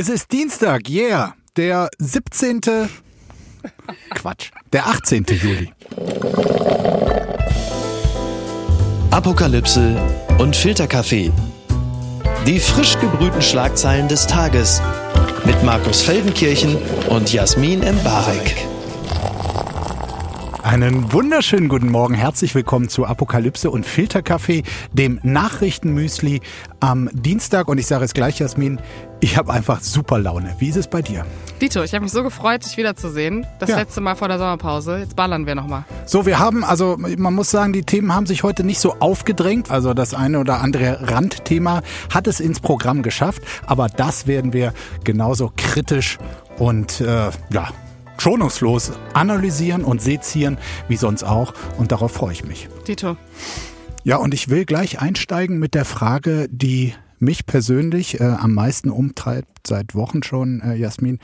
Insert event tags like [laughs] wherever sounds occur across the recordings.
Es ist Dienstag, yeah, der 17. Quatsch, der 18. Juli. Apokalypse und Filterkaffee. Die frisch gebrühten Schlagzeilen des Tages mit Markus Feldenkirchen und Jasmin Embarek. Einen wunderschönen guten Morgen. Herzlich willkommen zu Apokalypse und Filterkaffee, dem Nachrichtenmüsli am Dienstag. Und ich sage es gleich, Jasmin, ich habe einfach super Laune. Wie ist es bei dir? Dito, ich habe mich so gefreut, dich wiederzusehen. Das Ja. letzte Mal vor der Sommerpause. Jetzt ballern wir nochmal. So, wir haben, also man muss sagen, die Themen haben sich heute nicht so aufgedrängt. Also das eine oder andere Randthema hat es ins Programm geschafft. Aber das werden wir genauso kritisch und äh, ja, schonungslos analysieren und sezieren, wie sonst auch. Und darauf freue ich mich. Dito, Ja, und ich will gleich einsteigen mit der Frage, die mich persönlich äh, am meisten umtreibt, seit Wochen schon, äh, Jasmin.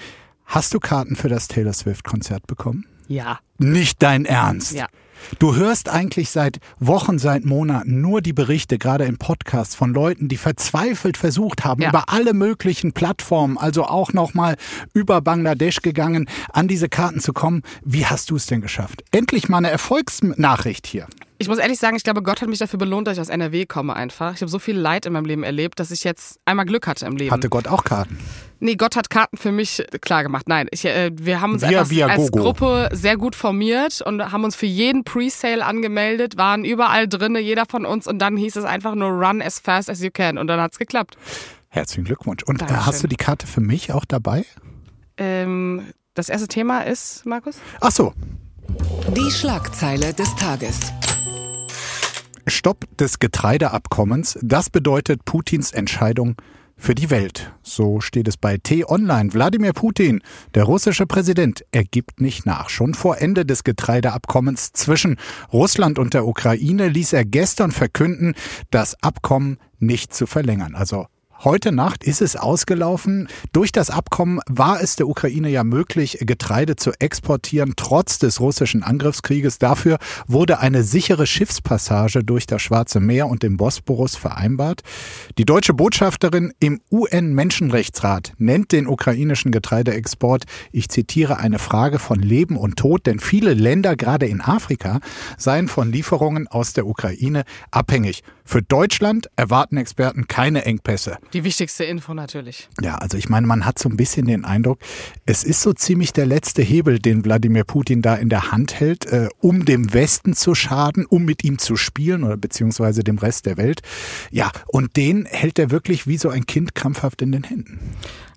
Hast du Karten für das Taylor Swift-Konzert bekommen? ja. Nicht dein Ernst. Ja. Du hörst eigentlich seit Wochen, seit Monaten nur die Berichte, gerade im Podcast, von Leuten, die verzweifelt versucht haben, Ja. über alle möglichen Plattformen, also auch nochmal über Bangladesch gegangen, an diese Karten zu kommen. Wie hast du es denn geschafft? Endlich mal eine Erfolgsnachricht hier. Ich muss ehrlich sagen, ich glaube, Gott hat mich dafür belohnt, dass ich aus NRW komme einfach. Ich habe so viel Leid in meinem Leben erlebt, dass ich jetzt einmal Glück hatte im Leben. Hatte Gott auch Karten? Nee, Gott hat Karten für mich klar gemacht. Nein, ich, äh, wir haben uns Via einfach Via als Gogo. Gruppe sehr gut formiert und haben uns für jeden Presale angemeldet, waren überall drinne, jeder von uns und dann hieß es einfach nur run as fast as you can und dann hat's geklappt. Herzlichen Glückwunsch. Und äh, Dankeschön. hast du die Karte für mich auch dabei? Ähm, das erste Thema ist, Markus? Ach so, Die Schlagzeile des Tages. Stopp des Getreideabkommens, das bedeutet Putins Entscheidung für die Welt. So steht es bei T-Online. Wladimir Putin, der russische Präsident, er gibt nicht nach. Schon vor Ende des Getreideabkommens zwischen Russland und der Ukraine ließ er gestern verkünden, das Abkommen nicht zu verlängern. Also Heute Nacht ist es ausgelaufen. Durch das Abkommen war es der Ukraine ja möglich, Getreide zu exportieren, trotz des russischen Angriffskrieges. Dafür wurde eine sichere Schiffspassage durch das Schwarze Meer und den Bosporus vereinbart. Die deutsche Botschafterin im UN-Menschenrechtsrat nennt den ukrainischen Getreideexport, ich zitiere, eine Frage von Leben und Tod, denn viele Länder, gerade in Afrika, seien von Lieferungen aus der Ukraine abhängig. Für Deutschland erwarten Experten keine Engpässe. Die wichtigste Info natürlich. Ja, also ich meine, man hat so ein bisschen den Eindruck, es ist so ziemlich der letzte Hebel, den Wladimir Putin da in der Hand hält, äh, um dem Westen zu schaden, um mit ihm zu spielen oder beziehungsweise dem Rest der Welt. Ja, und den hält er wirklich wie so ein Kind krampfhaft in den Händen.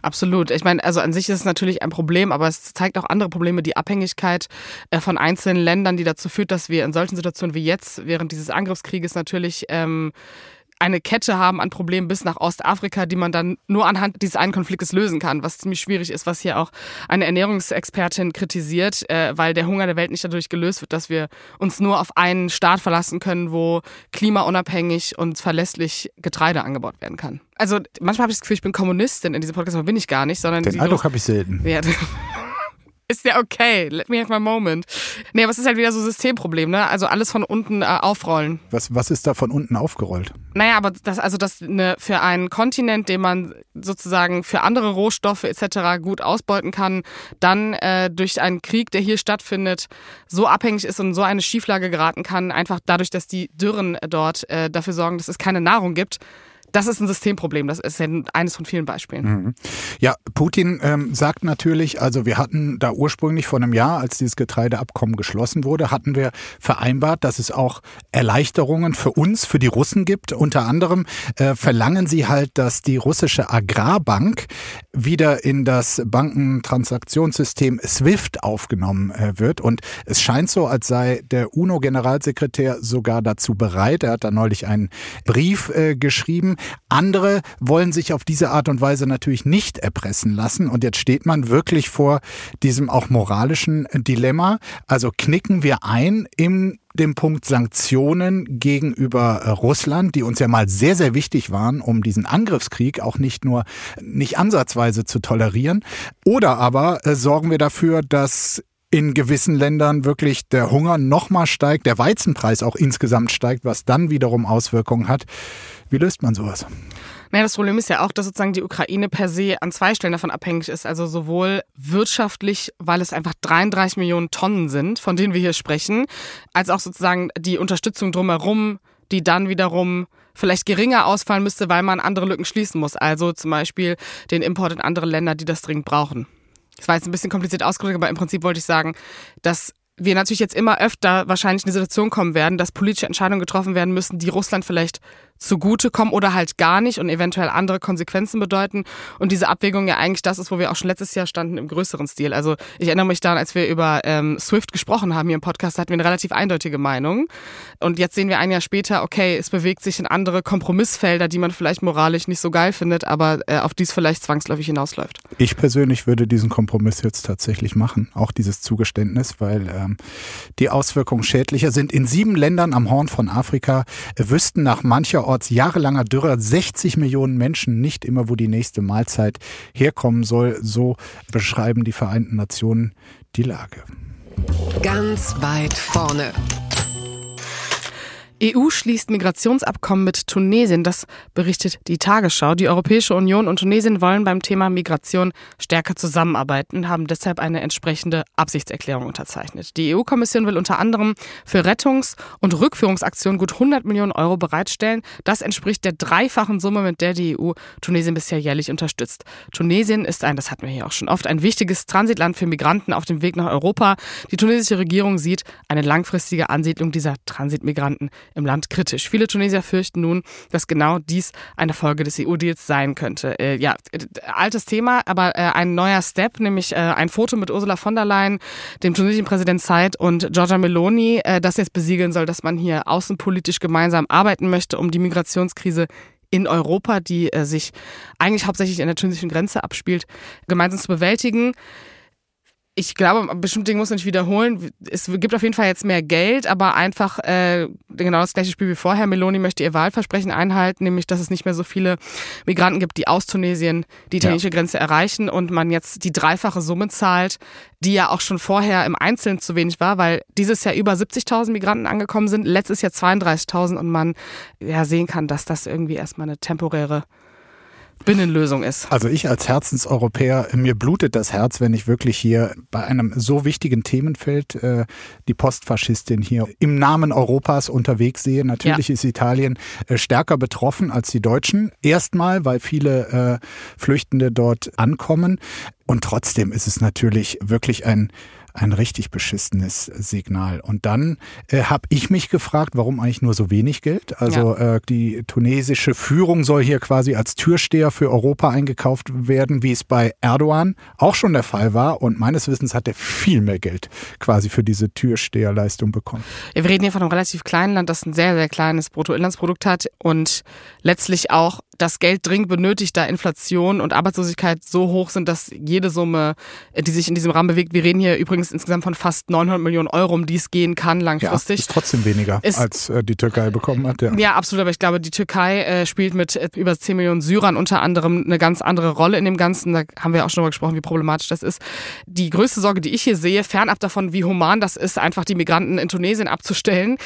Absolut. Ich meine, also an sich ist es natürlich ein Problem, aber es zeigt auch andere Probleme, die Abhängigkeit äh, von einzelnen Ländern, die dazu führt, dass wir in solchen Situationen wie jetzt während dieses Angriffskrieges natürlich ähm, eine Kette haben an Problemen bis nach Ostafrika, die man dann nur anhand dieses einen Konfliktes lösen kann, was ziemlich schwierig ist, was hier auch eine Ernährungsexpertin kritisiert, äh, weil der Hunger der Welt nicht dadurch gelöst wird, dass wir uns nur auf einen Staat verlassen können, wo klimaunabhängig und verlässlich Getreide angebaut werden kann. Also manchmal habe ich das Gefühl, ich bin Kommunistin in diesem Podcast, aber bin ich gar nicht, sondern Den Eindruck habe ich selten. ja. [laughs] Ist ja okay. Let me have my moment. Nee, aber es ist halt wieder so ein Systemproblem, ne? Also alles von unten äh, aufrollen. Was, was ist da von unten aufgerollt? Naja, aber das, also das ne, für einen Kontinent, den man sozusagen für andere Rohstoffe etc. gut ausbeuten kann, dann äh, durch einen Krieg, der hier stattfindet, so abhängig ist und so eine Schieflage geraten kann, einfach dadurch, dass die Dürren dort äh, dafür sorgen, dass es keine Nahrung gibt. Das ist ein Systemproblem. Das ist ja eines von vielen Beispielen. Ja, Putin ähm, sagt natürlich, also wir hatten da ursprünglich vor einem Jahr, als dieses Getreideabkommen geschlossen wurde, hatten wir vereinbart, dass es auch Erleichterungen für uns, für die Russen gibt. Unter anderem äh, verlangen sie halt, dass die russische Agrarbank wieder in das Bankentransaktionssystem SWIFT aufgenommen äh, wird. Und es scheint so, als sei der UNO-Generalsekretär sogar dazu bereit. Er hat da neulich einen Brief äh, geschrieben. Andere wollen sich auf diese Art und Weise natürlich nicht erpressen lassen. Und jetzt steht man wirklich vor diesem auch moralischen Dilemma. Also knicken wir ein im dem Punkt Sanktionen gegenüber äh, Russland, die uns ja mal sehr, sehr wichtig waren, um diesen Angriffskrieg auch nicht nur nicht ansatzweise zu tolerieren. Oder aber äh, sorgen wir dafür, dass in gewissen Ländern wirklich der Hunger nochmal steigt, der Weizenpreis auch insgesamt steigt, was dann wiederum Auswirkungen hat. Wie löst man sowas? Naja, das Problem ist ja auch, dass sozusagen die Ukraine per se an zwei Stellen davon abhängig ist. Also sowohl wirtschaftlich, weil es einfach 33 Millionen Tonnen sind, von denen wir hier sprechen, als auch sozusagen die Unterstützung drumherum, die dann wiederum vielleicht geringer ausfallen müsste, weil man andere Lücken schließen muss. Also zum Beispiel den Import in andere Länder, die das dringend brauchen. Das war jetzt ein bisschen kompliziert ausgedrückt, aber im Prinzip wollte ich sagen, dass wir natürlich jetzt immer öfter wahrscheinlich in die Situation kommen werden, dass politische Entscheidungen getroffen werden müssen, die Russland vielleicht zugutekommen oder halt gar nicht und eventuell andere Konsequenzen bedeuten. Und diese Abwägung ja eigentlich das ist, wo wir auch schon letztes Jahr standen im größeren Stil. Also ich erinnere mich daran, als wir über ähm, SWIFT gesprochen haben hier im Podcast, hatten wir eine relativ eindeutige Meinung. Und jetzt sehen wir ein Jahr später, okay, es bewegt sich in andere Kompromissfelder, die man vielleicht moralisch nicht so geil findet, aber äh, auf die es vielleicht zwangsläufig hinausläuft. Ich persönlich würde diesen Kompromiss jetzt tatsächlich machen, auch dieses Zugeständnis, weil ähm, die Auswirkungen schädlicher sind. In sieben Ländern am Horn von Afrika äh, wüssten nach mancher mancherorts jahrelanger Dürre 60 Millionen Menschen nicht immer, wo die nächste Mahlzeit herkommen soll. So beschreiben die Vereinten Nationen die Lage. Ganz weit vorne. EU schließt Migrationsabkommen mit Tunesien, das berichtet die Tagesschau. Die Europäische Union und Tunesien wollen beim Thema Migration stärker zusammenarbeiten, haben deshalb eine entsprechende Absichtserklärung unterzeichnet. Die EU-Kommission will unter anderem für Rettungs- und Rückführungsaktionen gut 100 Millionen Euro bereitstellen. Das entspricht der dreifachen Summe, mit der die EU Tunesien bisher jährlich unterstützt. Tunesien ist ein, das hatten wir hier auch schon oft, ein wichtiges Transitland für Migranten auf dem Weg nach Europa. Die tunesische Regierung sieht eine langfristige Ansiedlung dieser Transitmigranten im Land kritisch. Viele Tunesier fürchten nun, dass genau dies eine Folge des EU-Deals sein könnte. Äh, ja, altes Thema, aber äh, ein neuer Step, nämlich äh, ein Foto mit Ursula von der Leyen, dem tunesischen Präsident Said und Giorgia Meloni, äh, das jetzt besiegeln soll, dass man hier außenpolitisch gemeinsam arbeiten möchte, um die Migrationskrise in Europa, die äh, sich eigentlich hauptsächlich an der tunesischen Grenze abspielt, gemeinsam zu bewältigen ich glaube, bestimmte Dinge muss man nicht wiederholen. Es gibt auf jeden Fall jetzt mehr Geld, aber einfach äh, genau das gleiche Spiel wie vorher. Meloni möchte ihr Wahlversprechen einhalten, nämlich dass es nicht mehr so viele Migranten gibt, die aus Tunesien die italienische ja. Grenze erreichen und man jetzt die dreifache Summe zahlt, die ja auch schon vorher im Einzelnen zu wenig war, weil dieses Jahr über 70.000 Migranten angekommen sind, letztes Jahr 32.000 und man ja sehen kann, dass das irgendwie erstmal eine temporäre Binnenlösung ist. Also ich als Herzenseuropäer, mir blutet das Herz, wenn ich wirklich hier bei einem so wichtigen Themenfeld äh, die Postfaschistin hier im Namen Europas unterwegs sehe. Natürlich ja. ist Italien äh, stärker betroffen als die Deutschen. Erstmal, weil viele äh, Flüchtende dort ankommen. Und trotzdem ist es natürlich wirklich ein ein richtig beschissenes Signal. Und dann äh, habe ich mich gefragt, warum eigentlich nur so wenig Geld? Also ja. äh, die tunesische Führung soll hier quasi als Türsteher für Europa eingekauft werden, wie es bei Erdogan auch schon der Fall war. Und meines Wissens hat er viel mehr Geld quasi für diese Türsteherleistung bekommen. Ja, wir reden hier von einem relativ kleinen Land, das ein sehr, sehr kleines Bruttoinlandsprodukt hat und letztlich auch das Geld dringend benötigt, da Inflation und Arbeitslosigkeit so hoch sind, dass jede Summe, die sich in diesem Rahmen bewegt, wir reden hier übrigens insgesamt von fast 900 Millionen Euro, um die es gehen kann langfristig. Ja, ist trotzdem weniger, ist, als äh, die Türkei bekommen hat. Ja. ja, absolut, aber ich glaube, die Türkei äh, spielt mit äh, über 10 Millionen Syrern unter anderem eine ganz andere Rolle in dem Ganzen. Da haben wir auch schon darüber gesprochen, wie problematisch das ist. Die größte Sorge, die ich hier sehe, fernab davon, wie human das ist, einfach die Migranten in Tunesien abzustellen.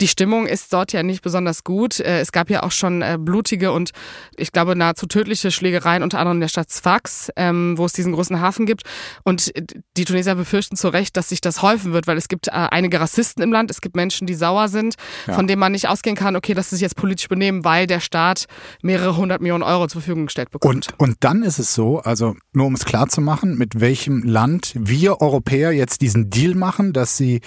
Die Stimmung ist dort ja nicht besonders gut. Äh, es gab ja auch schon äh, blutige und ich glaube nahezu tödliche Schlägereien, unter anderem in der Stadt Sfax, ähm, wo es diesen großen Hafen gibt. Und die Tunesier befürchten zu Recht, dass sich das häufen wird, weil es gibt äh, einige Rassisten im Land, es gibt Menschen, die sauer sind, ja. von denen man nicht ausgehen kann, okay, dass sie sich jetzt politisch benehmen, weil der Staat mehrere hundert Millionen Euro zur Verfügung gestellt bekommt. Und, und dann ist es so, also nur um es klar zu machen, mit welchem Land wir Europäer jetzt diesen Deal machen, dass sie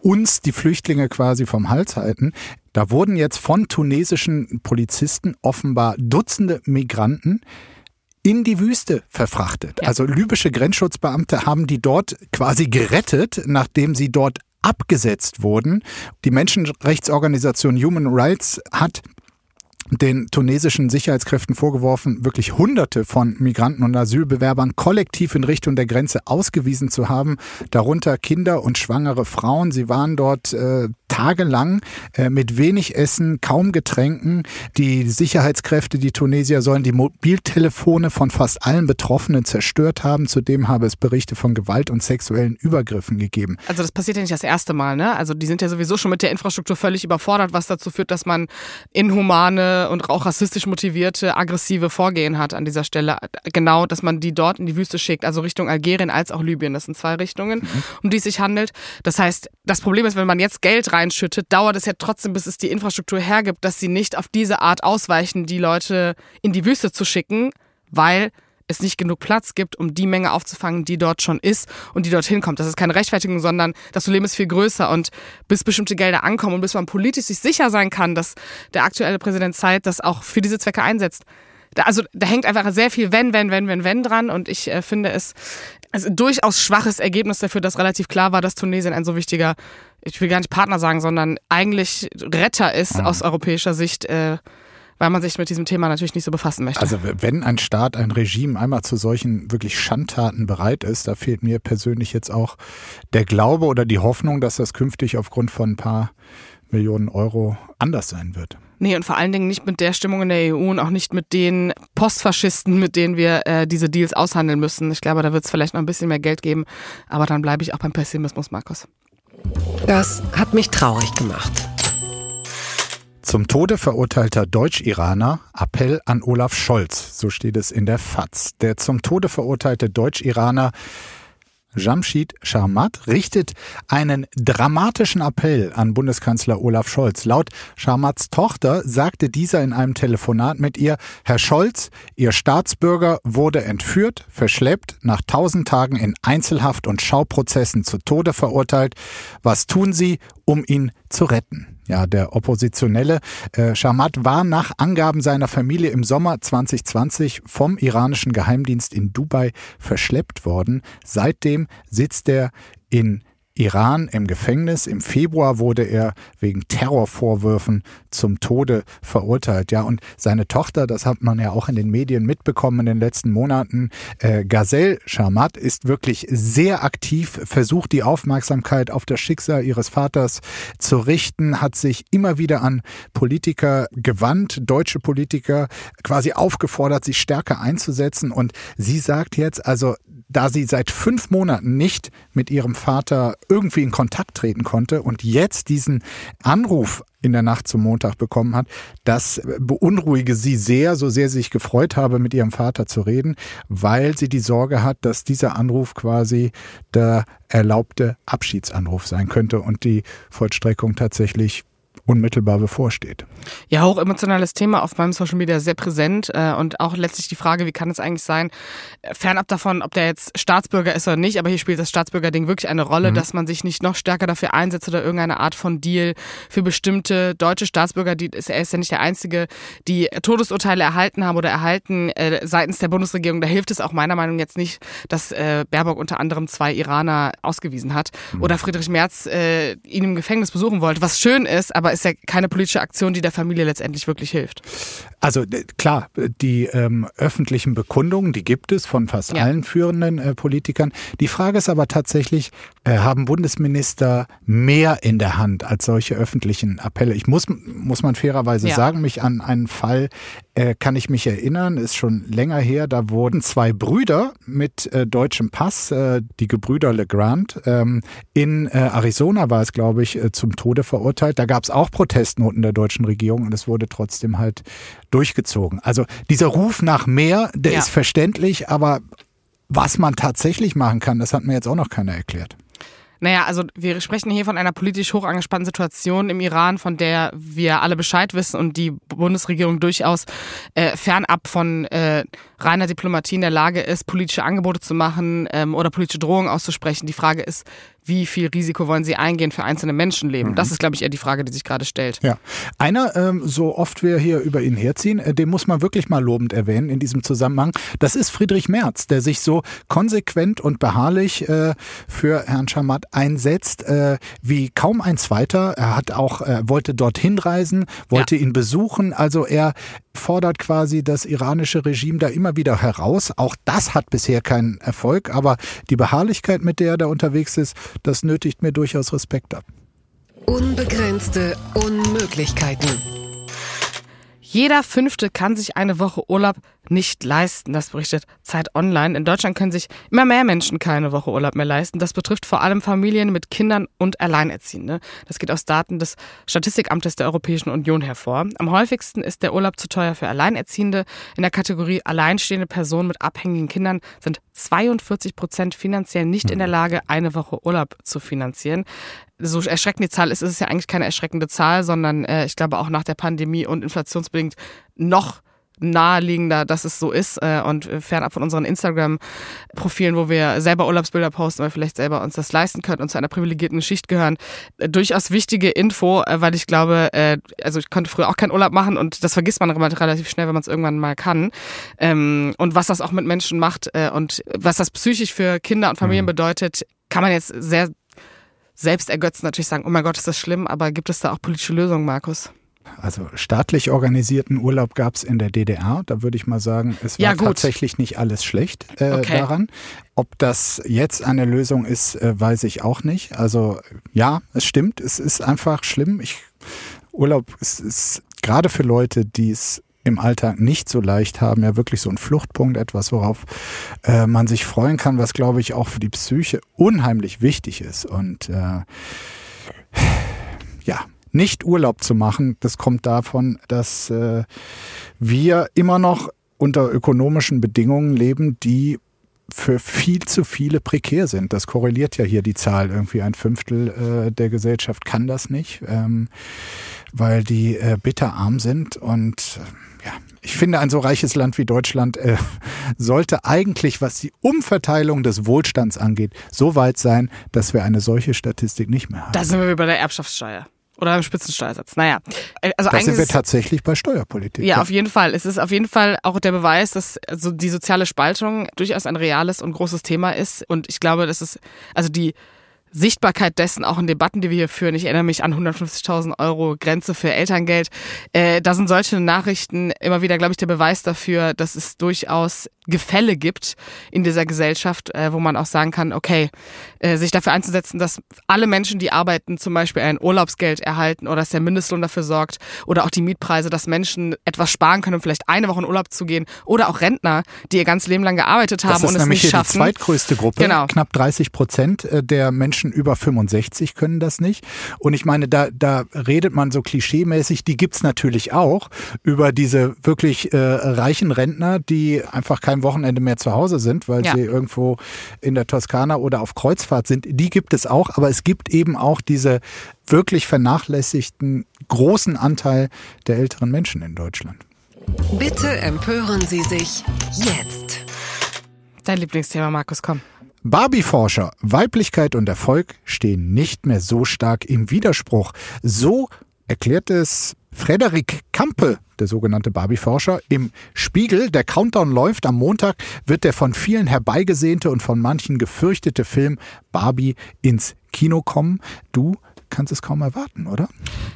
uns die Flüchtlinge quasi vom Hals halten. Da wurden jetzt von tunesischen Polizisten offenbar Dutzende Migranten in die Wüste verfrachtet. Ja. Also libysche Grenzschutzbeamte haben die dort quasi gerettet, nachdem sie dort abgesetzt wurden. Die Menschenrechtsorganisation Human Rights hat den tunesischen Sicherheitskräften vorgeworfen, wirklich Hunderte von Migranten und Asylbewerbern kollektiv in Richtung der Grenze ausgewiesen zu haben, darunter Kinder und schwangere Frauen. Sie waren dort äh, tagelang äh, mit wenig Essen, kaum Getränken. Die Sicherheitskräfte, die Tunesier, sollen die Mobiltelefone von fast allen Betroffenen zerstört haben. Zudem habe es Berichte von Gewalt und sexuellen Übergriffen gegeben. Also das passiert ja nicht das erste Mal, ne? Also die sind ja sowieso schon mit der Infrastruktur völlig überfordert, was dazu führt, dass man inhumane dumme und auch rassistisch motivierte, aggressive Vorgehen hat an dieser Stelle. Genau, dass man die dort in die Wüste schickt, also Richtung Algerien als auch Libyen. Das sind zwei Richtungen, mhm. um die es sich handelt. Das heißt, das Problem ist, wenn man jetzt Geld reinschüttet, dauert es ja trotzdem, bis es die Infrastruktur hergibt, dass sie nicht auf diese Art ausweichen, die Leute in die Wüste zu schicken, weil es nicht genug Platz gibt, um die Menge aufzufangen, die dort schon ist und die dorthin kommt. Das ist keine Rechtfertigung, sondern das Problem ist viel größer. Und bis bestimmte Gelder ankommen und bis man politisch sich sicher sein kann, dass der aktuelle Präsident Zeit das auch für diese Zwecke einsetzt, da, also da hängt einfach sehr viel wenn, wenn, wenn, wenn, wenn dran. Und ich äh, finde es also durchaus schwaches Ergebnis dafür, dass relativ klar war, dass Tunesien ein so wichtiger, ich will gar nicht Partner sagen, sondern eigentlich Retter ist mhm. aus europäischer Sicht. Äh, weil man sich mit diesem Thema natürlich nicht so befassen möchte. Also wenn ein Staat, ein Regime einmal zu solchen wirklich Schandtaten bereit ist, da fehlt mir persönlich jetzt auch der Glaube oder die Hoffnung, dass das künftig aufgrund von ein paar Millionen Euro anders sein wird. Nee, und vor allen Dingen nicht mit der Stimmung in der EU und auch nicht mit den Postfaschisten, mit denen wir äh, diese Deals aushandeln müssen. Ich glaube, da wird es vielleicht noch ein bisschen mehr Geld geben, aber dann bleibe ich auch beim Pessimismus, Markus. Das hat mich traurig gemacht. Zum Tode verurteilter Deutsch-Iraner Appell an Olaf Scholz, so steht es in der FAZ. Der zum Tode verurteilte Deutsch-Iraner Jamshid Sharmat richtet einen dramatischen Appell an Bundeskanzler Olaf Scholz. Laut Sharmats Tochter sagte dieser in einem Telefonat mit ihr, Herr Scholz, Ihr Staatsbürger wurde entführt, verschleppt, nach tausend Tagen in Einzelhaft und Schauprozessen zu Tode verurteilt. Was tun Sie, um ihn zu retten? Ja, der Oppositionelle äh, Shamat war nach Angaben seiner Familie im Sommer 2020 vom iranischen Geheimdienst in Dubai verschleppt worden. Seitdem sitzt er in Iran im Gefängnis. Im Februar wurde er wegen Terrorvorwürfen zum Tode verurteilt. Ja, und seine Tochter, das hat man ja auch in den Medien mitbekommen in den letzten Monaten, äh, Gazelle Sharmat ist wirklich sehr aktiv, versucht die Aufmerksamkeit auf das Schicksal ihres Vaters zu richten, hat sich immer wieder an Politiker gewandt, deutsche Politiker quasi aufgefordert, sich stärker einzusetzen. Und sie sagt jetzt, also da sie seit fünf Monaten nicht mit ihrem Vater irgendwie in Kontakt treten konnte und jetzt diesen Anruf in der Nacht zum Montag bekommen hat, das beunruhige sie sehr, so sehr sie sich gefreut habe, mit ihrem Vater zu reden, weil sie die Sorge hat, dass dieser Anruf quasi der erlaubte Abschiedsanruf sein könnte und die Vollstreckung tatsächlich unmittelbar bevorsteht. Ja, hochemotionales Thema auf meinem Social Media sehr präsent äh, und auch letztlich die Frage, wie kann es eigentlich sein, äh, fernab davon, ob der jetzt Staatsbürger ist oder nicht, aber hier spielt das Staatsbürgerding wirklich eine Rolle, mhm. dass man sich nicht noch stärker dafür einsetzt oder irgendeine Art von Deal für bestimmte deutsche Staatsbürger, die ist, er ist ja nicht der Einzige, die Todesurteile erhalten haben oder erhalten äh, seitens der Bundesregierung. Da hilft es auch meiner Meinung nach jetzt nicht, dass äh, Baerbock unter anderem zwei Iraner ausgewiesen hat mhm. oder Friedrich Merz äh, ihn im Gefängnis besuchen wollte, was schön ist, aber ist ja keine politische Aktion, die der Familie letztendlich wirklich hilft. Also klar, die ähm, öffentlichen Bekundungen, die gibt es von fast ja. allen führenden äh, Politikern. Die Frage ist aber tatsächlich, äh, haben Bundesminister mehr in der Hand als solche öffentlichen Appelle? Ich muss, muss man fairerweise ja. sagen, mich an einen Fall äh, kann ich mich erinnern, ist schon länger her, da wurden zwei Brüder mit äh, deutschem Pass, äh, die Gebrüder Legrand, ähm, in äh, Arizona war es, glaube ich, äh, zum Tode verurteilt. Da gab es auch Protestnoten der deutschen Regierung und es wurde trotzdem halt durchgezogen. Also dieser Ruf nach mehr, der ja. ist verständlich, aber was man tatsächlich machen kann, das hat mir jetzt auch noch keiner erklärt. Naja, also wir sprechen hier von einer politisch hoch angespannten Situation im Iran, von der wir alle Bescheid wissen und die Bundesregierung durchaus äh, fernab von äh, reiner Diplomatie in der Lage ist, politische Angebote zu machen ähm, oder politische Drohungen auszusprechen. Die Frage ist, wie viel Risiko wollen sie eingehen für einzelne Menschenleben? Mhm. Das ist, glaube ich, eher die Frage, die sich gerade stellt. Ja. Einer, ähm, so oft wir hier über ihn herziehen, äh, den muss man wirklich mal lobend erwähnen in diesem Zusammenhang. Das ist Friedrich Merz, der sich so konsequent und beharrlich äh, für Herrn Schamat einsetzt, äh, wie kaum ein zweiter. Er hat auch, äh, wollte dorthin reisen, wollte ja. ihn besuchen. Also er fordert quasi das iranische Regime da immer wieder heraus. Auch das hat bisher keinen Erfolg, aber die Beharrlichkeit, mit der er da unterwegs ist, das nötigt mir durchaus Respekt ab. Unbegrenzte Unmöglichkeiten. Jeder Fünfte kann sich eine Woche Urlaub nicht leisten. Das berichtet Zeit Online. In Deutschland können sich immer mehr Menschen keine Woche Urlaub mehr leisten. Das betrifft vor allem Familien mit Kindern und Alleinerziehende. Das geht aus Daten des Statistikamtes der Europäischen Union hervor. Am häufigsten ist der Urlaub zu teuer für Alleinerziehende. In der Kategorie alleinstehende Personen mit abhängigen Kindern sind 42 Prozent finanziell nicht in der Lage, eine Woche Urlaub zu finanzieren so erschreckend die Zahl ist, ist es ja eigentlich keine erschreckende Zahl, sondern äh, ich glaube auch nach der Pandemie und inflationsbedingt noch naheliegender, dass es so ist äh, und fernab von unseren Instagram-Profilen, wo wir selber Urlaubsbilder posten, weil vielleicht selber uns das leisten können und zu einer privilegierten Schicht gehören, äh, durchaus wichtige Info, äh, weil ich glaube, äh, also ich konnte früher auch keinen Urlaub machen und das vergisst man relativ schnell, wenn man es irgendwann mal kann. Ähm, und was das auch mit Menschen macht äh, und was das psychisch für Kinder und Familien mhm. bedeutet, kann man jetzt sehr selbst ergötzen natürlich sagen, oh mein Gott, ist das schlimm, aber gibt es da auch politische Lösungen, Markus? Also staatlich organisierten Urlaub gab es in der DDR. Da würde ich mal sagen, es war ja, tatsächlich nicht alles schlecht äh, okay. daran. Ob das jetzt eine Lösung ist, äh, weiß ich auch nicht. Also ja, es stimmt, es ist einfach schlimm. Ich, Urlaub ist, ist gerade für Leute, die es im Alltag nicht so leicht haben, ja wirklich so ein Fluchtpunkt, etwas, worauf äh, man sich freuen kann, was glaube ich auch für die Psyche unheimlich wichtig ist. Und äh, ja, nicht Urlaub zu machen, das kommt davon, dass äh, wir immer noch unter ökonomischen Bedingungen leben, die für viel zu viele prekär sind. Das korreliert ja hier die Zahl. Irgendwie ein Fünftel äh, der Gesellschaft kann das nicht, ähm, weil die äh, bitterarm sind. Und äh, ja, ich finde, ein so reiches Land wie Deutschland äh, [laughs] sollte eigentlich, was die Umverteilung des Wohlstands angeht, so weit sein, dass wir eine solche Statistik nicht mehr haben. Da sind wir bei der Erbschaftssteuer. Oder beim Spitzensteuersatz. Naja. Äh, also da sind wir tatsächlich bei Steuerpolitik. Ja, ja, auf jeden Fall. Es ist auf jeden Fall auch der Beweis, dass also die soziale Spaltung durchaus ein reales und großes Thema ist. Und ich glaube, das ist, also die Sichtbarkeit dessen auch in Debatten, die wir hier führen. Ich erinnere mich an 150.000 Euro Grenze für Elterngeld. Äh, da sind solche Nachrichten immer wieder, glaube ich, der Beweis dafür, dass es durchaus Gefälle gibt in dieser Gesellschaft, äh, wo man auch sagen kann, okay, äh, sich dafür einzusetzen, dass alle Menschen, die arbeiten, zum Beispiel ein Urlaubsgeld erhalten oder dass der Mindestlohn dafür sorgt oder auch die Mietpreise, dass Menschen etwas sparen können, um vielleicht eine Woche in Urlaub zu gehen oder auch Rentner, die ihr ganzes Leben lang gearbeitet haben und es nicht schaffen. Das ist nämlich die zweitgrößte Gruppe. Genau. Knapp 30 Prozent äh, der Menschen über 65 können das nicht. Und ich meine, da, da redet man so klischeemäßig, die gibt's natürlich auch über diese wirklich äh, reichen Rentner, die einfach kein Wochenende mehr zu Hause sind, weil ja. sie irgendwo in der Toskana oder auf Kreuzfahrt sind. Die gibt es auch, aber es gibt eben auch diese wirklich vernachlässigten großen Anteil der älteren Menschen in Deutschland. Bitte empören Sie sich jetzt. Dein Lieblingsthema, Markus, komm. Barbie-Forscher, Weiblichkeit und Erfolg stehen nicht mehr so stark im Widerspruch. So erklärt es Frederik Kampe, der sogenannte Barbie-Forscher, im Spiegel. Der Countdown läuft. Am Montag wird der von vielen herbeigesehnte und von manchen gefürchtete Film Barbie ins Kino kommen. Du kannst es kaum erwarten, oder?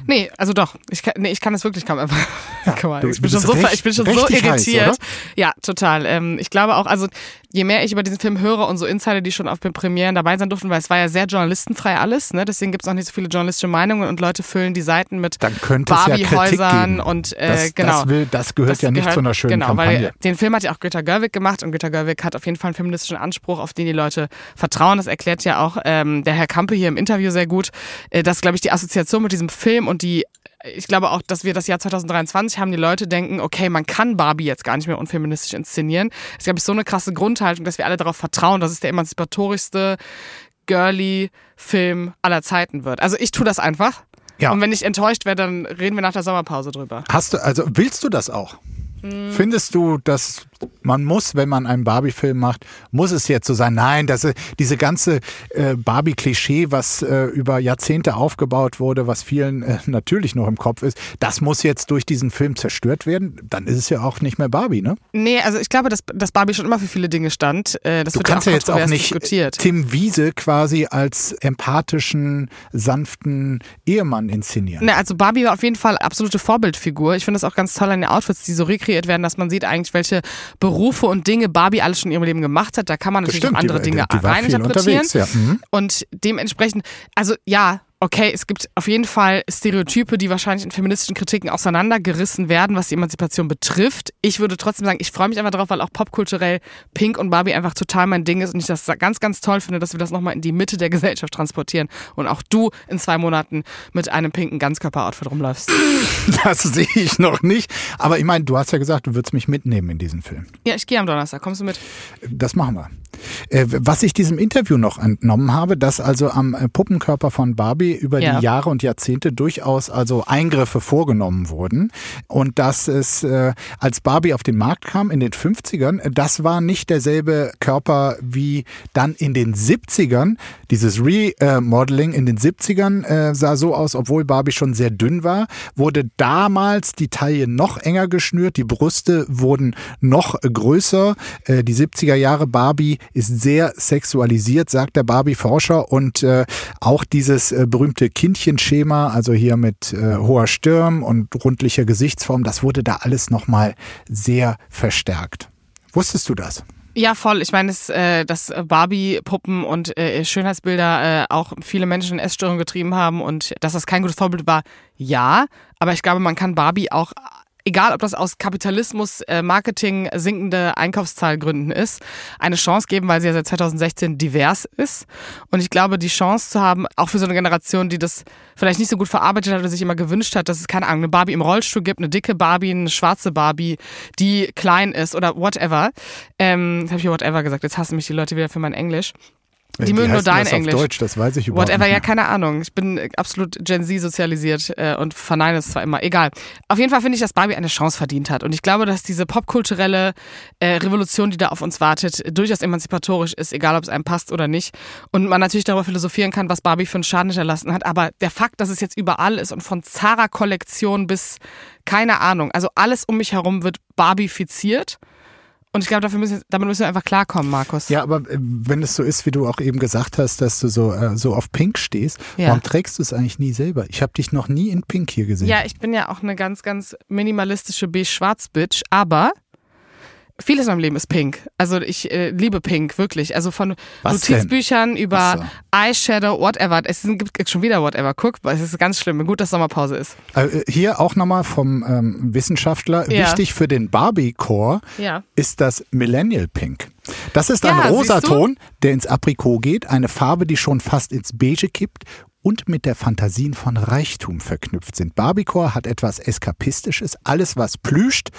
Nee, also doch. Ich kann, nee, ich kann es wirklich kaum erwarten. Ja, [laughs] du, ich, bin schon so, recht, ich bin schon so irritiert. Heiß, ja, total. Ähm, ich glaube auch, also je mehr ich über diesen Film höre und so Insider, die schon auf den Premieren dabei sein durften, weil es war ja sehr journalistenfrei alles, ne? deswegen gibt es auch nicht so viele journalistische Meinungen und Leute füllen die Seiten mit Barbie-Häusern ja und äh, das, genau. Das, will, das gehört das ja nicht gehört, zu einer schönen genau, Kampagne. Weil den Film hat ja auch Greta Gerwig gemacht und Greta Gerwig hat auf jeden Fall einen feministischen Anspruch, auf den die Leute vertrauen. Das erklärt ja auch ähm, der Herr Kampe hier im Interview sehr gut, äh, dass, glaube ich, die Assoziation mit diesem Film und die ich glaube auch, dass wir das Jahr 2023 haben, die Leute denken, okay, man kann Barbie jetzt gar nicht mehr unfeministisch inszenieren. Es ist, glaube ich, so eine krasse Grundhaltung, dass wir alle darauf vertrauen, dass es der emanzipatorischste, girly Film aller Zeiten wird. Also ich tue das einfach. Ja. Und wenn ich enttäuscht werde, dann reden wir nach der Sommerpause drüber. Hast du, also willst du das auch? Hm. Findest du, dass man muss, wenn man einen Barbie-Film macht, muss es jetzt so sein. Nein, das, diese ganze äh, Barbie-Klischee, was äh, über Jahrzehnte aufgebaut wurde, was vielen äh, [laughs] natürlich noch im Kopf ist, das muss jetzt durch diesen Film zerstört werden. Dann ist es ja auch nicht mehr Barbie, ne? Nee, also ich glaube, dass, dass Barbie schon immer für viele Dinge stand. Äh, das du wird kannst ja, ja jetzt auch nicht diskutiert. Tim Wiese quasi als empathischen, sanften Ehemann inszenieren. Nee, also Barbie war auf jeden Fall absolute Vorbildfigur. Ich finde es auch ganz toll an den Outfits, die so rekreiert werden, dass man sieht eigentlich, welche Berufe und Dinge Barbie alles schon in ihrem Leben gemacht hat. Da kann man natürlich Stimmt, auch andere die, Dinge die, die reininterpretieren. Ja. Mhm. Und dementsprechend, also ja, okay, es gibt auf jeden Fall Stereotype, die wahrscheinlich in feministischen Kritiken auseinandergerissen werden, was die Emanzipation betrifft. Ich würde trotzdem sagen, ich freue mich einfach darauf, weil auch popkulturell Pink und Barbie einfach total mein Ding ist und ich das ganz, ganz toll finde, dass wir das nochmal in die Mitte der Gesellschaft transportieren und auch du in zwei Monaten mit einem pinken Ganzkörperoutfit rumläufst. [laughs] Das sehe ich noch nicht. Aber ich meine, du hast ja gesagt, du würdest mich mitnehmen in diesen Film. Ja, ich gehe am Donnerstag. Kommst du mit? Das machen wir. Äh, was ich diesem Interview noch entnommen habe, dass also am äh, Puppenkörper von Barbie über Ja. die Jahre und Jahrzehnte durchaus also Eingriffe vorgenommen wurden und dass es, äh, als Barbie auf den Markt kam in den 50ern, äh, das war nicht derselbe Körper wie dann in den 70ern. Dieses Remodeling in den 70ern äh, sah so aus, obwohl Barbie schon sehr dünn war, wurde damals die Taille noch enger geschnürt, die Brüste wurden noch größer. Äh, die 70er Jahre Barbie ist sehr sexualisiert, sagt der Barbie-Forscher. Und äh, auch dieses äh, berühmte Kindchenschema, also hier mit äh, hoher Stirn und rundlicher Gesichtsform, das wurde da alles nochmal sehr verstärkt. Wusstest du das? Ja, voll. Ich meine, dass, äh, dass Barbie-Puppen und äh, Schönheitsbilder äh, auch viele Menschen in Essstörungen getrieben haben und dass das kein gutes Vorbild war, ja. Aber ich glaube, man kann Barbie auch, egal ob das aus Kapitalismus, äh, Marketing, sinkende Einkaufszahlgründen ist, eine Chance geben, weil sie ja seit 2016 divers ist. Und ich glaube, die Chance zu haben, auch für so eine Generation, die das vielleicht nicht so gut verarbeitet hat oder sich immer gewünscht hat, dass es keine Ahnung, eine Barbie im Rollstuhl gibt, eine dicke Barbie, eine schwarze Barbie, die klein ist oder whatever. Ähm, jetzt habe ich hier whatever gesagt, jetzt hassen mich die Leute wieder für mein Englisch. Die Wie mögen nur dein das Englisch. Auf Deutsch, das weiß ich überhaupt Whatever, nicht. ja, keine Ahnung. Ich bin absolut Gen Z sozialisiert äh, und verneine es zwar immer. Egal. Auf jeden Fall finde ich, dass Barbie eine Chance verdient hat. Und ich glaube, dass diese popkulturelle äh, Revolution, die da auf uns wartet, durchaus emanzipatorisch ist, egal ob es einem passt oder nicht. Und man natürlich darüber philosophieren kann, was Barbie für einen Schaden hinterlassen hat. Aber der Fakt, dass es jetzt überall ist und von Zara-Kollektion bis keine Ahnung, also alles um mich herum wird barbifiziert. Und ich glaube, dafür müssen, damit müssen wir einfach klarkommen, Markus. Ja, aber äh, wenn es so ist, wie du auch eben gesagt hast, dass du so, äh, so auf Pink stehst, Ja. warum trägst du es eigentlich nie selber? Ich habe dich noch nie in Pink hier gesehen. Ja, ich bin ja auch eine ganz, ganz minimalistische beige-schwarz-Bitch, aber vieles in meinem Leben ist pink. Also ich äh, liebe pink, wirklich. Also von Was denn? Notizbüchern über Ach so. Eyeshadow, whatever. Es gibt schon wieder whatever. Guck, es ist ganz schlimm. Gut, dass Sommerpause ist. Äh, Hier auch nochmal vom ähm, Wissenschaftler. Ja. Wichtig für den Barbie-Core Ja. ist das Millennial Pink. Das ist ein Ja? Rosaton, der ins Aprikot geht, eine Farbe, die schon fast ins Beige kippt und mit der Fantasien von Reichtum verknüpft sind. Barbiecore hat etwas Eskapistisches, alles was plüscht,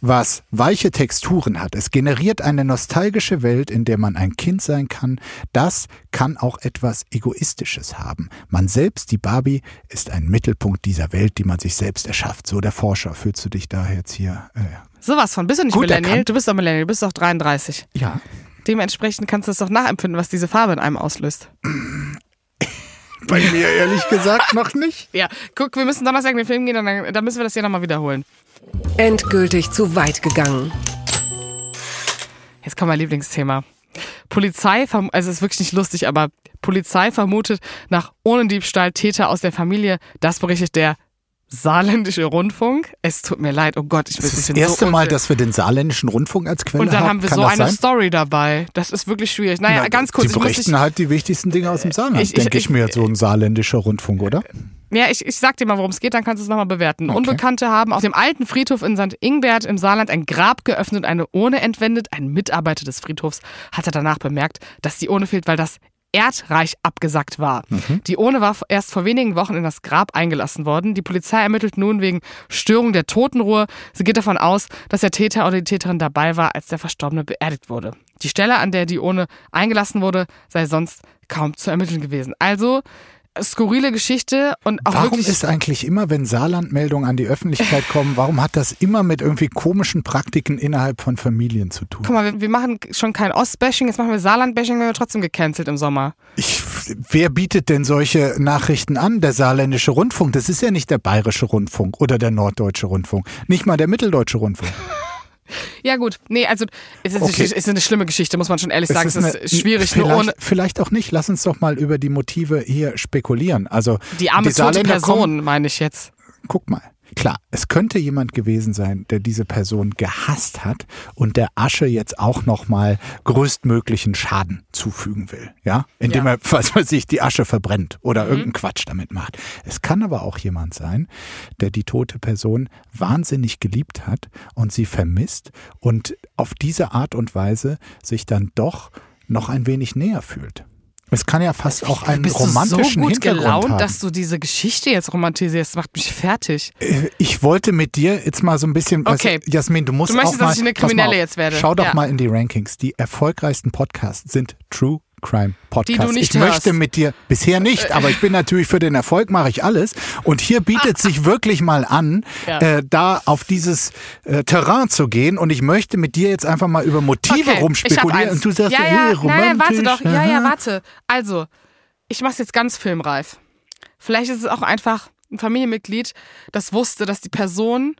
was weiche Texturen hat. Es generiert eine nostalgische Welt, in der man ein Kind sein kann. Das kann auch etwas Egoistisches haben. Man selbst, die Barbie, ist ein Mittelpunkt dieser Welt, die man sich selbst erschafft. So der Forscher. Fühlst du dich da jetzt hier? Äh, Sowas von. Bist du nicht Gut Millennial? Du bist doch Millennial. Du bist doch 33. ja. Dementsprechend kannst du es doch nachempfinden, was diese Farbe in einem auslöst. [clears throat] [clears throat] Bei mir ehrlich gesagt noch nicht. [laughs] Ja, guck, wir müssen Donnerstag in den Film gehen und dann, dann müssen wir das hier nochmal wiederholen. Endgültig zu weit gegangen. Jetzt kommt mein Lieblingsthema. Polizei, also es ist wirklich nicht lustig, aber Polizei vermutet nach Diebstahl Täter aus der Familie. Das berichtet der saarländische Rundfunk. Es tut mir leid, oh Gott, ich bin Das ist ich das erste so Mal, dass wir den saarländischen Rundfunk als Quelle Und dann haben wir Kann so eine sein? Story dabei. Das ist wirklich schwierig. Naja, Na, ganz kurz. Ich muss berichten dich, halt die wichtigsten Dinge aus dem Saarland, Ich- ich- denke ich, ich- mir, so ein saarländischer Rundfunk, oder? ja, ich, ich sag dir mal, worum es geht, dann kannst du es nochmal bewerten. Unbekannte haben auf dem alten Friedhof in St. Ingbert im Saarland ein Grab geöffnet und eine Urne entwendet. Ein Mitarbeiter des Friedhofs hatte danach bemerkt, dass die Urne fehlt, weil das Erdreich abgesackt war. Die Urne war erst vor wenigen Wochen in das Grab eingelassen worden. Die Polizei ermittelt nun wegen Störung der Totenruhe. Sie geht davon aus, dass der Täter oder die Täterin dabei war, als der Verstorbene beerdigt wurde. Die Stelle, an der die Urne eingelassen wurde, sei sonst kaum zu ermitteln gewesen. Also skurrile Geschichte und auch Warum ist eigentlich immer, wenn Saarlandmeldungen an die Öffentlichkeit kommen, warum hat das immer mit irgendwie komischen Praktiken innerhalb von Familien zu tun? Guck mal, wir, wir machen schon kein Ostbashing, jetzt machen wir Saarland-Bashing, werden wir trotzdem gecancelt im Sommer. Ich, wer bietet denn solche Nachrichten an? Der saarländische Rundfunk, das ist ja nicht der bayerische Rundfunk oder der norddeutsche Rundfunk, nicht mal der mitteldeutsche Rundfunk. Ja gut, nee, also es ist, Okay. es ist eine schlimme Geschichte, muss man schon ehrlich sagen. Es ist, eine- schwierig, nur vielleicht, ohne vielleicht auch nicht. Lass uns doch mal über die Motive hier spekulieren. Also die arme tote Saarländer Person, kommen- meine ich jetzt. guck mal. Klar, es könnte jemand gewesen sein, der diese Person gehasst hat und der Asche jetzt auch nochmal größtmöglichen Schaden zufügen will. Ja, indem Ja. er, [laughs] was weiß ich, die Asche verbrennt oder irgendeinen Quatsch damit macht. Es kann aber auch jemand sein, der die tote Person wahnsinnig geliebt hat und sie vermisst und auf diese Art und Weise sich dann doch noch ein wenig näher fühlt. Es kann ja fast auch einen Bist romantischen du so gut Hintergrund gelaunt, haben. dass du diese Geschichte jetzt romantisierst? Macht mich fertig. Äh, Ich wollte mit dir jetzt mal so ein bisschen, weißt Okay. du, Jasmin, du musst Du möchtest, auch mal, dass ich eine Kriminelle auf, jetzt werde. Schau doch Ja. mal in die Rankings. Die erfolgreichsten Podcasts sind True Crime Podcasts. Die du nicht ich hörst. möchte mit dir, bisher nicht, aber ich bin natürlich für den Erfolg mache ich alles. Und hier bietet [laughs] sich wirklich mal an, Ja. äh, da auf dieses äh, Terrain zu gehen. Und ich möchte mit dir jetzt einfach mal über Motive Okay, rumspekulieren. Und du sagst, ja, hey, ja, romantisch. nein, warte doch. Ja, ja, warte. Also, ich mach's jetzt ganz filmreif. Vielleicht ist es auch einfach ein Familienmitglied, das wusste, dass die Person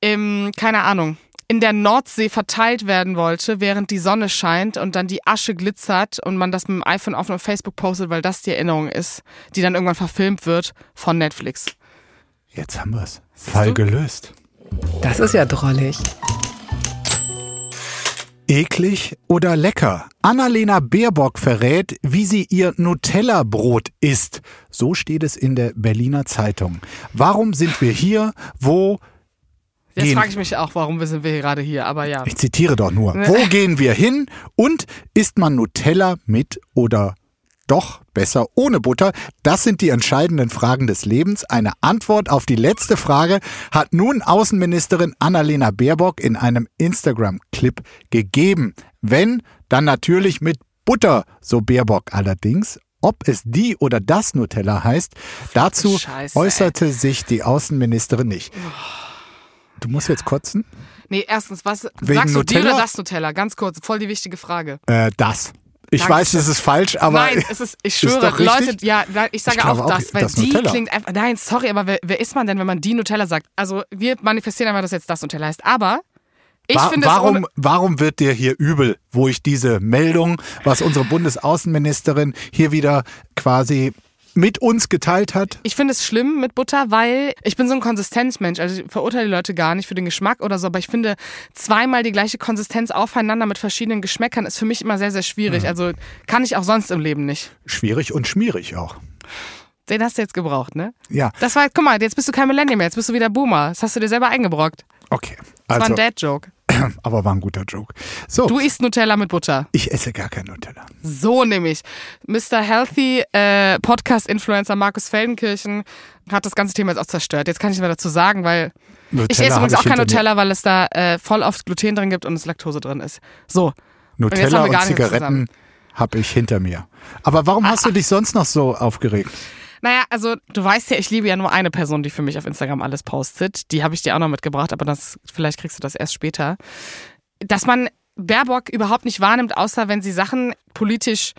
im, keine Ahnung, in der Nordsee verteilt werden wollte, während die Sonne scheint und dann die Asche glitzert und man das mit dem iPhone auf Facebook postet, weil das die Erinnerung ist, die dann irgendwann verfilmt wird von Netflix. Jetzt haben wir es. Fall du? gelöst. Das ist ja drollig. Eklig oder lecker? Annalena Baerbock verrät, wie sie ihr Nutella-Brot isst. So steht es in der Berliner Zeitung. Warum sind wir hier? Wo Jetzt gehen? frage ich mich auch, warum sind wir hier gerade hier, aber ja. Ich zitiere doch nur. Wo [laughs] gehen wir hin? Und isst man Nutella mit oder doch besser ohne Butter? Das sind die entscheidenden Fragen des Lebens. Eine Antwort auf die letzte Frage hat nun Außenministerin Annalena Baerbock in einem Instagram-Clip gegeben. Wenn, dann natürlich mit Butter, so Baerbock allerdings. Ob es die oder das Nutella heißt, dazu Scheiße, äußerte sich die Außenministerin nicht. Du musst jetzt kotzen? Nee, erstens, was Wegen sagst du die Nutella? oder das Nutella? Ganz kurz, voll die wichtige Frage. Äh, das. Ich Dankeschön. weiß, es ist falsch, aber. nein, es ist, ich [laughs] ist schwöre, richtig? Leute, ja, ich sage Ich auch auch, das, weil das die Nutella. klingt einfach, nein, sorry, aber wer, wer ist man denn, wenn man die Nutella sagt? Also, wir manifestieren einfach, dass jetzt das Nutella heißt, aber ich Wa- finde es warum, warum wird dir hier übel, wo ich diese Meldung, was unsere Bundesaußenministerin hier wieder quasi mit uns geteilt hat? ich finde es schlimm mit Butter, weil ich bin so ein Konsistenzmensch. Also ich verurteile die Leute gar nicht für den Geschmack oder so, aber ich finde zweimal die gleiche Konsistenz aufeinander mit verschiedenen Geschmäckern ist für mich immer sehr, sehr schwierig. Mhm. Also kann ich auch sonst im Leben nicht. Schwierig und schmierig auch. Den hast du jetzt gebraucht, ne? Ja, Das war, guck mal, jetzt bist du kein Millennium mehr, jetzt bist du wieder Boomer. Das hast du dir selber eingebrockt. okay. Das war Also, ein Dad-Joke. [clears throat] aber war ein guter Joke. So, Du isst Nutella mit Butter. ich esse gar kein Nutella. So nämlich. Mr. Healthy äh, Podcast-Influencer Markus Feldenkirchen hat das ganze Thema jetzt auch zerstört. Jetzt kann ich nicht mehr dazu sagen, weil Nutella ich esse übrigens auch kein. Nutella, weil es da äh, voll oft Gluten drin gibt und es Laktose drin ist. So. Nutella und nichts Zigaretten habe ich hinter mir. Aber warum hast du dich sonst noch so aufgeregt? Naja, also du weißt ja, ich liebe ja nur eine Person, die für mich auf Instagram alles postet. Die habe ich dir auch noch mitgebracht, aber das vielleicht kriegst du das erst später. Dass man Baerbock überhaupt nicht wahrnimmt, außer wenn sie Sachen politisch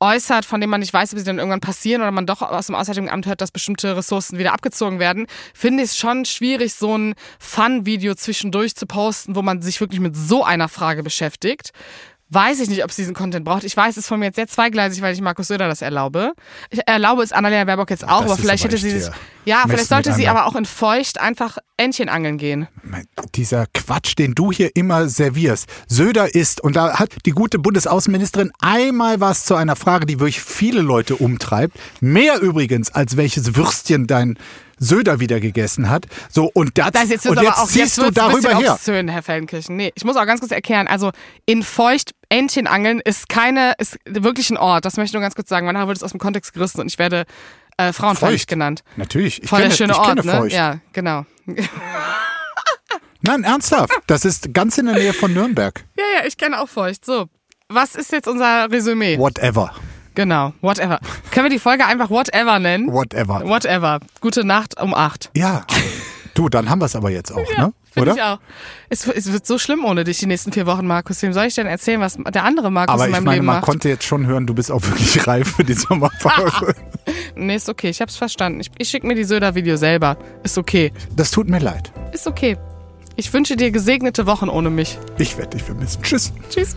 äußert, von denen man nicht weiß, ob sie dann irgendwann passieren oder man doch aus dem Auswärtigen Amt hört, dass bestimmte Ressourcen wieder abgezogen werden, finde ich es schon schwierig, so ein Fun-Video zwischendurch zu posten, wo man sich wirklich mit so einer Frage beschäftigt. Weiß ich nicht, ob sie diesen Content braucht. Ich weiß, es ist von mir jetzt sehr zweigleisig, weil ich Markus Söder das erlaube. Ich erlaube es Annalena Baerbock jetzt auch, Das aber vielleicht aber hätte sie sich, ja, vielleicht sollte sie aber auch in feucht einfach Entchen angeln gehen. Dieser Quatsch, den du hier immer servierst. Söder ist, und da hat die gute Bundesaußenministerin einmal was zu einer Frage, die wirklich viele Leute umtreibt. Mehr übrigens, als welches Würstchen dein Söder wieder gegessen hat. So, und, das, Das jetzt und jetzt auch, ziehst jetzt du darüber her. Herr Feldenkirchen. Nee, ich muss auch ganz kurz erklären. Also in feucht Entchen angeln ist keine, ist wirklich ein Ort. Das möchte ich nur ganz kurz sagen. Manchmal wird es aus dem Kontext gerissen und ich werde äh, frauenfeindlich Feucht. genannt. Natürlich. Ich Voll kenne, der schöne ich Ort, kenne ne? Feucht. Ja, genau. Nein, ernsthaft. Das ist ganz in der Nähe von Nürnberg. [laughs] Ja, ja, ich kenne auch feucht. So, was ist jetzt unser Resümee? Whatever. Genau, whatever. Können wir die Folge einfach whatever nennen? Whatever. Whatever. Gute Nacht um acht. Ja. Du, dann haben wir es aber jetzt auch, ne? Finde ich auch. Es, es wird so schlimm ohne dich die nächsten vier Wochen, Markus. Wem soll ich denn erzählen, was der andere Markus Aber in ich meinem meine, Leben man macht? konnte jetzt schon hören, du bist auch wirklich [laughs] reif für die Sommerpause. [laughs] Nee, ist okay. Ich hab's verstanden. Ich, ich schicke mir die Söder-Video selber. Ist okay. Das tut mir leid. Ist okay. Ich wünsche dir gesegnete Wochen ohne mich. Ich werde dich vermissen. Tschüss. Tschüss.